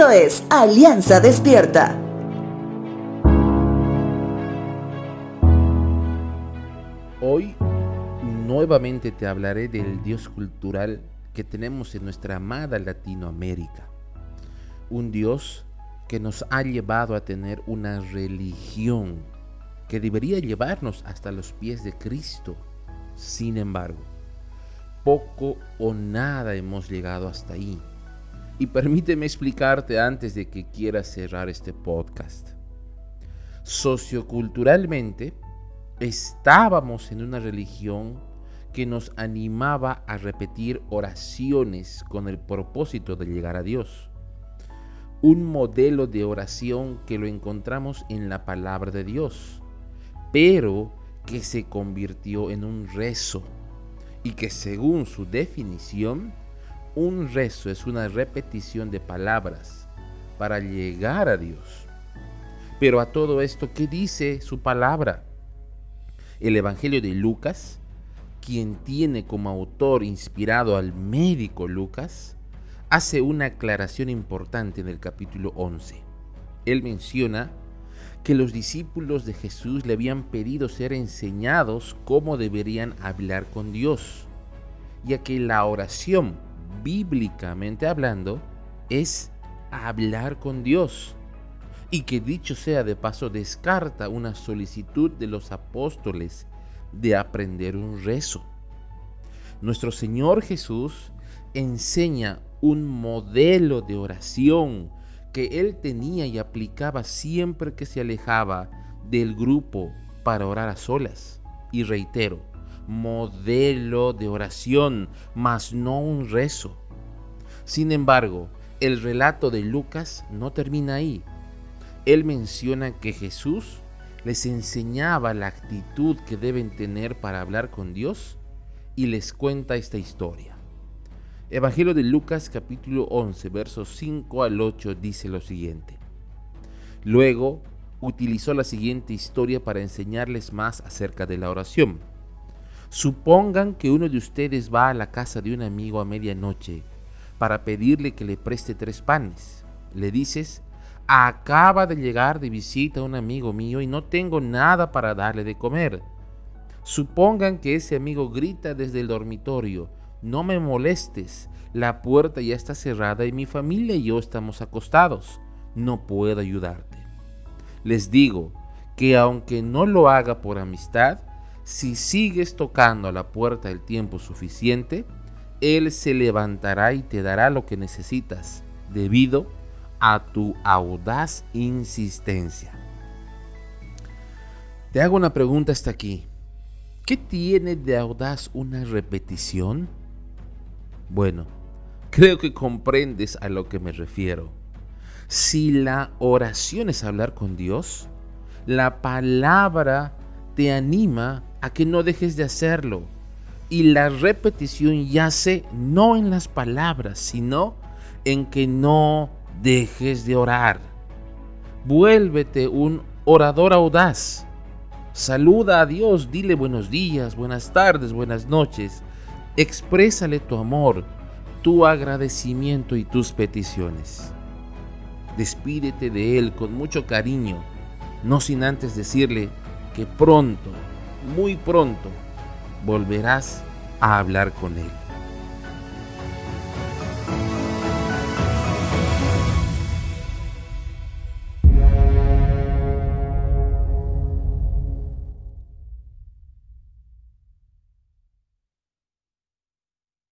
Esto es Alianza Despierta. Hoy nuevamente te hablaré del Dios cultural que tenemos en nuestra amada Latinoamérica. Un Dios que nos ha llevado a tener una religión que debería llevarnos hasta los pies de Cristo. Sin embargo, poco o nada hemos llegado hasta ahí. Y permíteme explicarte antes de que quiera cerrar este podcast. Socioculturalmente, estábamos en una religión que nos animaba a repetir oraciones con el propósito de llegar a Dios un modelo de oración que lo encontramos en la palabra de Dios, pero que se convirtió en un rezo y que según su definición, un rezo es una repetición de palabras para llegar a Dios. Pero a todo esto, ¿qué dice su palabra? El Evangelio de Lucas, quien tiene como autor inspirado al médico Lucas, hace una aclaración importante en el capítulo 11. Él menciona que los discípulos de Jesús le habían pedido ser enseñados cómo deberían hablar con Dios, ya que la oración, bíblicamente hablando, es hablar con Dios, y que dicho sea de paso descarta una solicitud de los apóstoles de aprender un rezo. Nuestro Señor Jesús enseña un modelo de oración que él tenía y aplicaba siempre que se alejaba del grupo para orar a solas. Y reitero, modelo de oración, mas no un rezo. Sin embargo, el relato de Lucas no termina ahí. Él menciona que Jesús les enseñaba la actitud que deben tener para hablar con Dios y les cuenta esta historia. Evangelio de Lucas capítulo 11, versos 5 al 8 dice lo siguiente. Luego utilizó la siguiente historia para enseñarles más acerca de la oración. Supongan que uno de ustedes va a la casa de un amigo a medianoche para pedirle que le preste tres panes. Le dices, acaba de llegar de visita un amigo mío y no tengo nada para darle de comer. Supongan que ese amigo grita desde el dormitorio, no me molestes, la puerta ya está cerrada y mi familia y yo estamos acostados, no puedo ayudarte. Les digo que aunque no lo haga por amistad, si sigues tocando a la puerta el tiempo suficiente, Él se levantará y te dará lo que necesitas, debido a tu audaz insistencia. Te hago una pregunta hasta aquí. ¿Qué tiene de audaz una repetición? Bueno, creo que comprendes a lo que me refiero. Si la oración es hablar con Dios, la palabra te anima a que no dejes de hacerlo. Y la repetición yace no en las palabras, sino en que no dejes de orar. Vuélvete un orador audaz. Saluda a Dios, dile buenos días, buenas tardes, buenas noches Exprésale tu amor, tu agradecimiento y tus peticiones. Despídete de Él con mucho cariño, no sin antes decirle que pronto, muy pronto, volverás a hablar con Él.